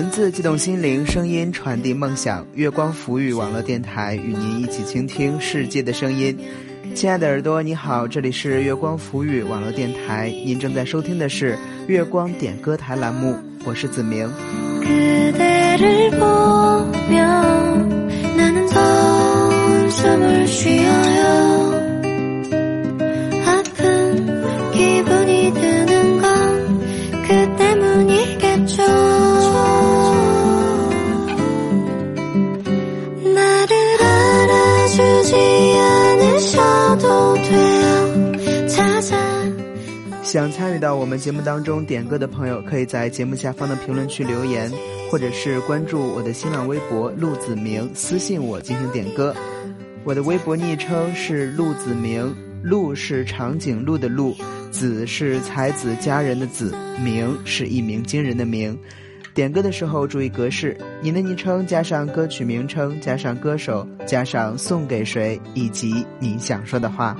文字激动心灵，声音传递梦想。月光浮语网络电台与您一起倾听世界的声音。亲爱的耳朵，你好，这里是月光浮语网络电台，您正在收听的是月光点歌台栏目，我是子明。想参与到我们节目当中点歌的朋友，可以在节目下方的评论区留言，或者是关注我的新浪微博陆子明，私信我进行点歌。我的微博昵称是陆子明，陆是长颈鹿的鹿，子是才子佳人的子，明是一鸣惊人的明。点歌的时候注意格式，您的昵称加上歌曲名称，加上歌手，加上送给谁，以及您想说的话。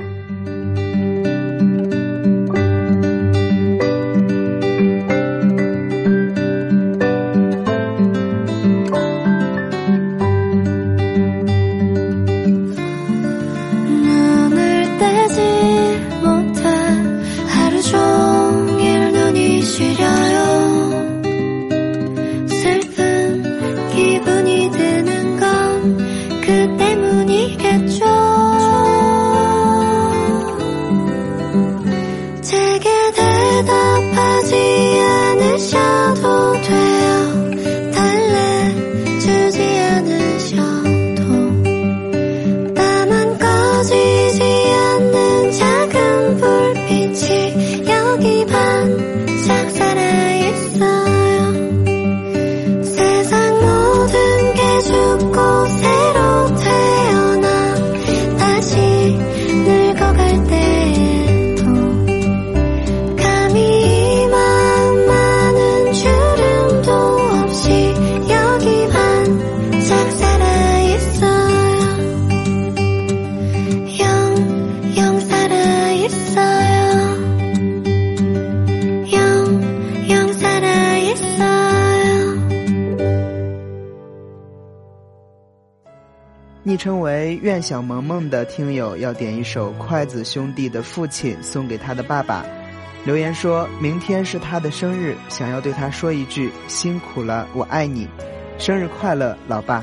昵称为“愿小萌萌”的听友要点一首筷子兄弟的父亲送给他的爸爸，留言说明天是他的生日，想要对他说一句辛苦了，我爱你，生日快乐，老爸。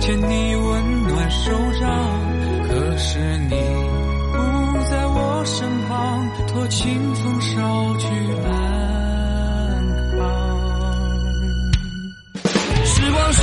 牵你温暖。手掌，可是你不在我身旁，托清风捎去安康。时光，是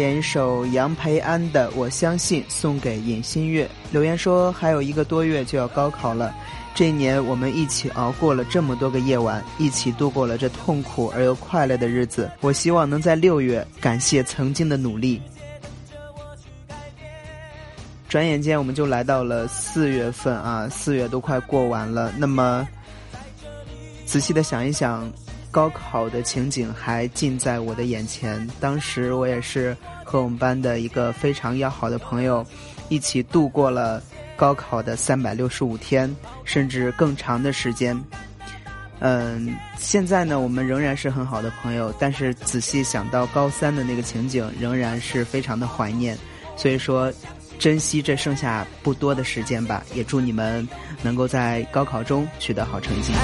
点一首杨培安的《我相信》送给尹新月，留言说还有一个多月就要高考了，这一年我们一起熬过了这么多个夜晚，一起度过了这痛苦而又快乐的日子。我希望能在六月感谢曾经的努力。转眼间我们就来到了四月份啊，四月都快过完了。那么仔细的想一想。高考的情景还近在我的眼前，当时我也是和我们班的一个非常要好的朋友，一起度过了高考的三百六十五天，甚至更长的时间。嗯，现在呢，我们仍然是很好的朋友，但是仔细想到高三的那个情景，仍然是非常的怀念。所以说，珍惜这剩下不多的时间吧，也祝你们能够在高考中取得好成绩。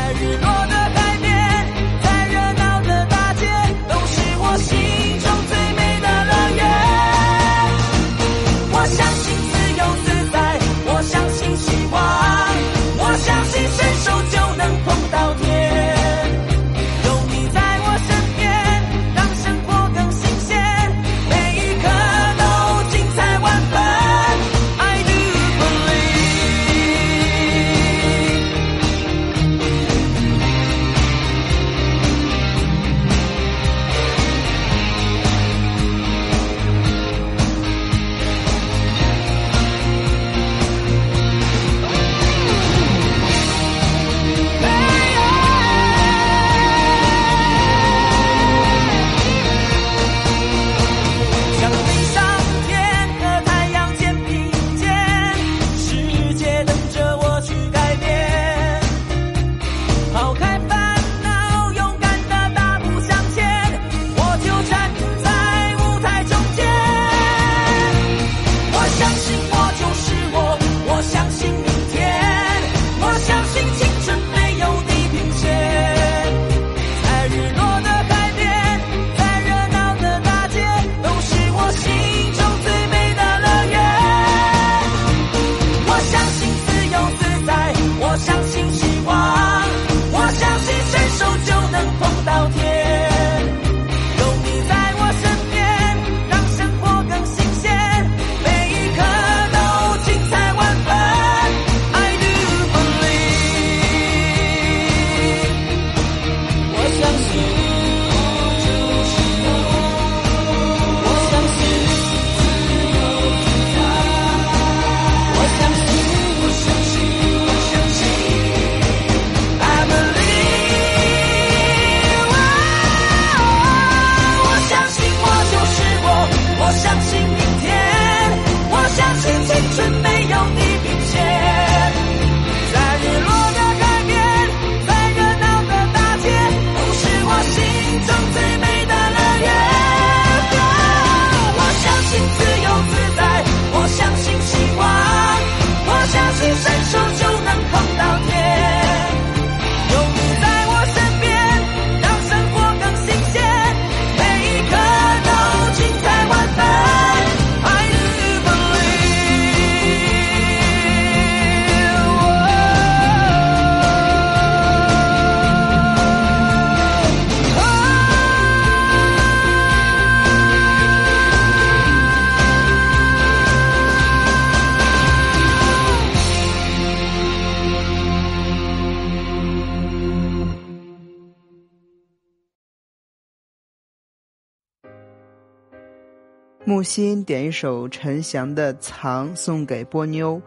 木心点一首陈翔的《藏》送给波妞。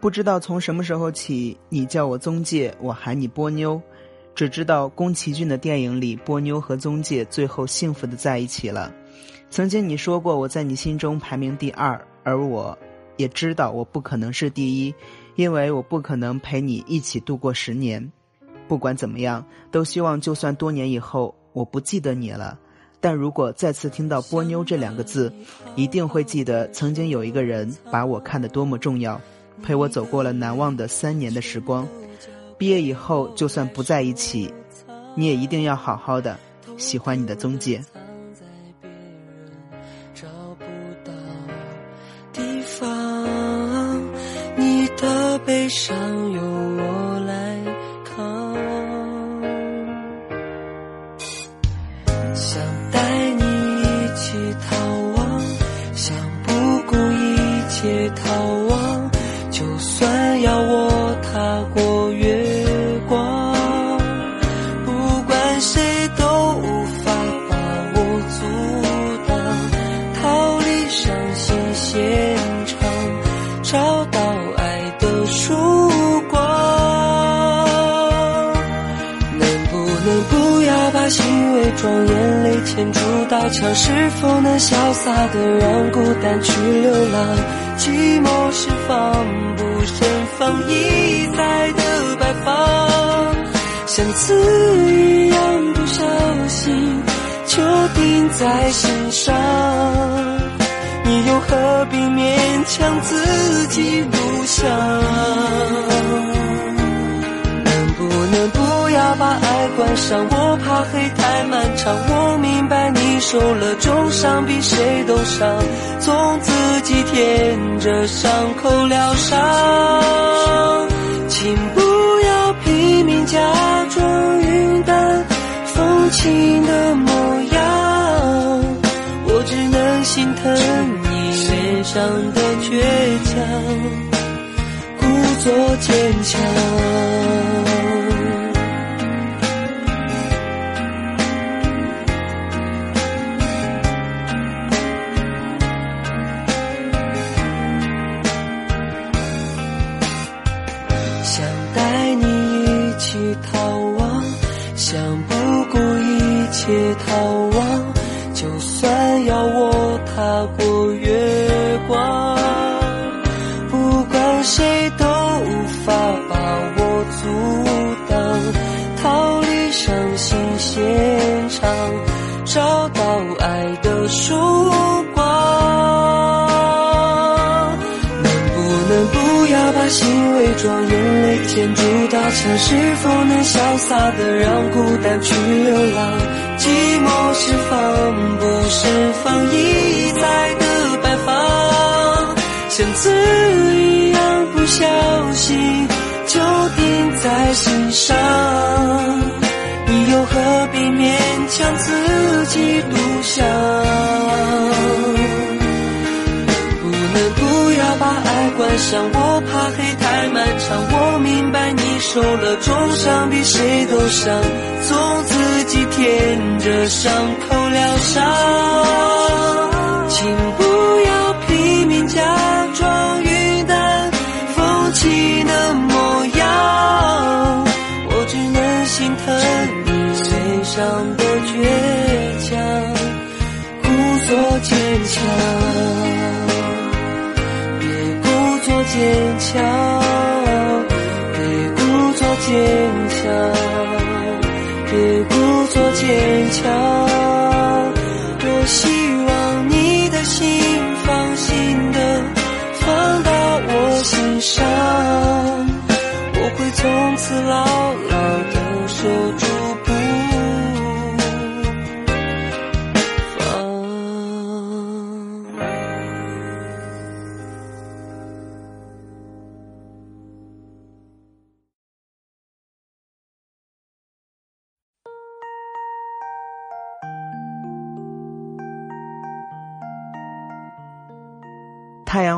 不知道从什么时候起，你叫我宗介，我喊你波妞。只知道宫崎骏的电影里，波妞和宗介最后幸福的在一起了。曾经你说过我在你心中排名第二，而我也知道我不可能是第一，因为我不可能陪你一起度过十年。不管怎么样，都希望就算多年以后我不记得你了。但如果再次听到“波妞”这两个字，一定会记得曾经有一个人把我看得多么重要，陪我走过了难忘的三年的时光。毕业以后，就算不在一起，你也一定要好好的。喜欢你的宗介。找不到地方，你的悲伤有想不顾一切逃牵住刀枪？是否能潇洒的让孤单去流浪？寂寞是防不胜防一再的摆放，像刺一样不小心就钉在心上。你又何必勉强自己不想？伤？我怕黑太漫长。我明白你受了重伤，比谁都伤，总自己舔着伤口疗伤。请不要拼命假装云淡风轻的模样，我只能心疼你脸上的倔强。故作坚强。起逃亡，想不顾一切逃亡，就算要我踏住刀枪？是否能潇洒的让孤单去流浪？寂寞是防不胜防，一再的摆放，像刺一样不小心就钉在心上。你又何必勉强自己独享？不能不要把爱关上，我怕黑太漫长。我明白你受了重伤，比谁都伤，总自己舔着伤口疗伤。请不要拼命假装云淡风轻的模样，我只能心疼你脸上的倔强，故作坚强。别故作坚强，坚强，别故作坚强。多希望你的心放心的放到我心上，我会从此牢牢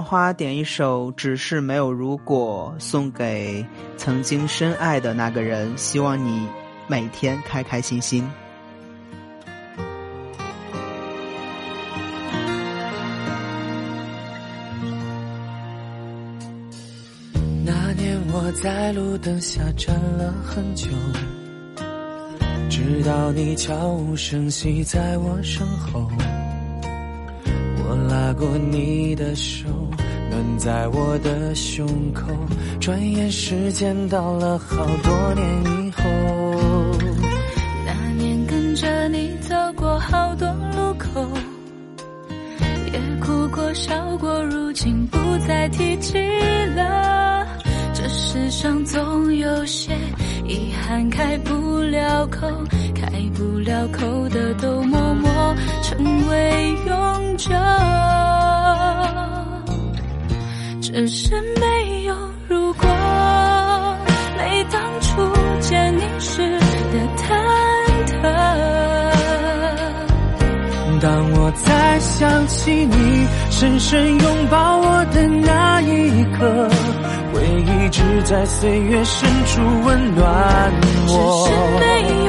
花点一首只是没有如果送给曾经深爱的那个人希望你每天开开心心。那年我在路灯下站了很久直到你悄无声息在我身后我拉过你的手。暖在我的胸口。转眼时间到了好多年以后，那年跟着你走过好多路口，也哭过笑过，如今不再提起了。这世上总有些遗憾开不了口，开不了口的都默默成为永久。只是没有如果，没当初见你时的忐忑。当我再想起你深深拥抱我的那一刻，回忆只在岁月深处温暖只是我。没有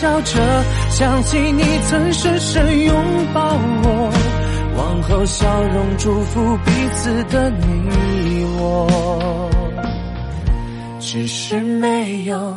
笑着想起你曾深深拥抱我，往后笑容祝福彼此的你我，只是没有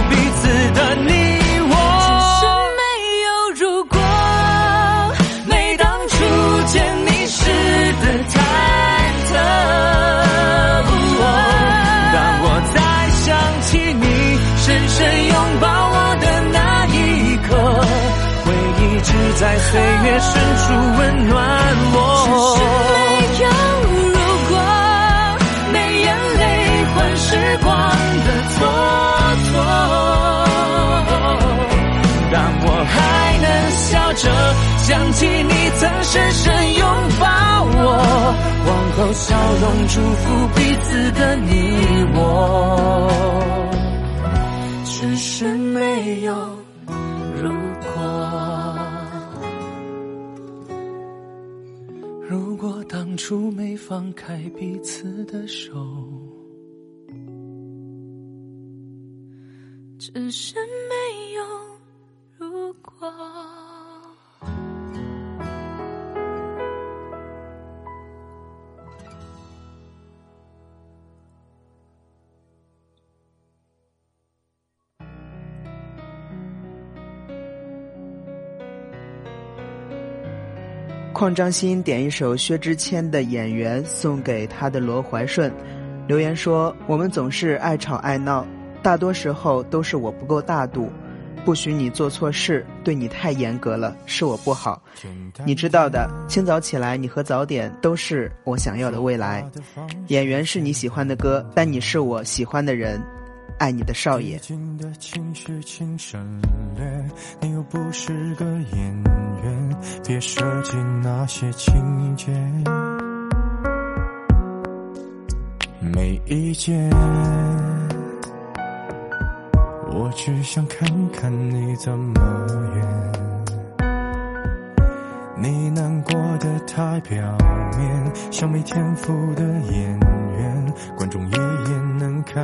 笑着想起你曾深深拥抱我，往后笑容祝福彼此的你我，只是没有如果。如果当初没放开彼此的手。只是没有如果。邝张欣点一首薛之谦的《演员》送给他的罗怀顺，留言说：“我们总是爱吵爱闹，大多时候都是我不够大度，不许你做错事，对你太严格了，是我不好。你知道的，清早起来，你和早点都是我想要的未来。演员是你喜欢的歌，但你是我喜欢的人。爱你的少爷。尽的情绪请省略，你又不是个演员，别设计那些情节。没意见，我只想看看你怎么演。你难过的太表面，像没天赋的演员，观众一眼能看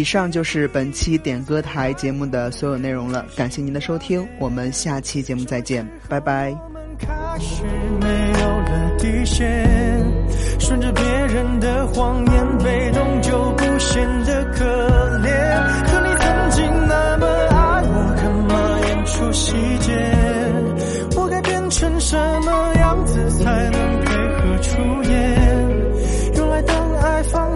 以上就是本期点歌台节目的所有内容了，感谢您的收听，我们下期节目再见，拜拜。我们开始没有了底线，顺着别人的谎言，被动就不显得可怜。可你曾经那么爱我，干嘛演出细节？我该变成什么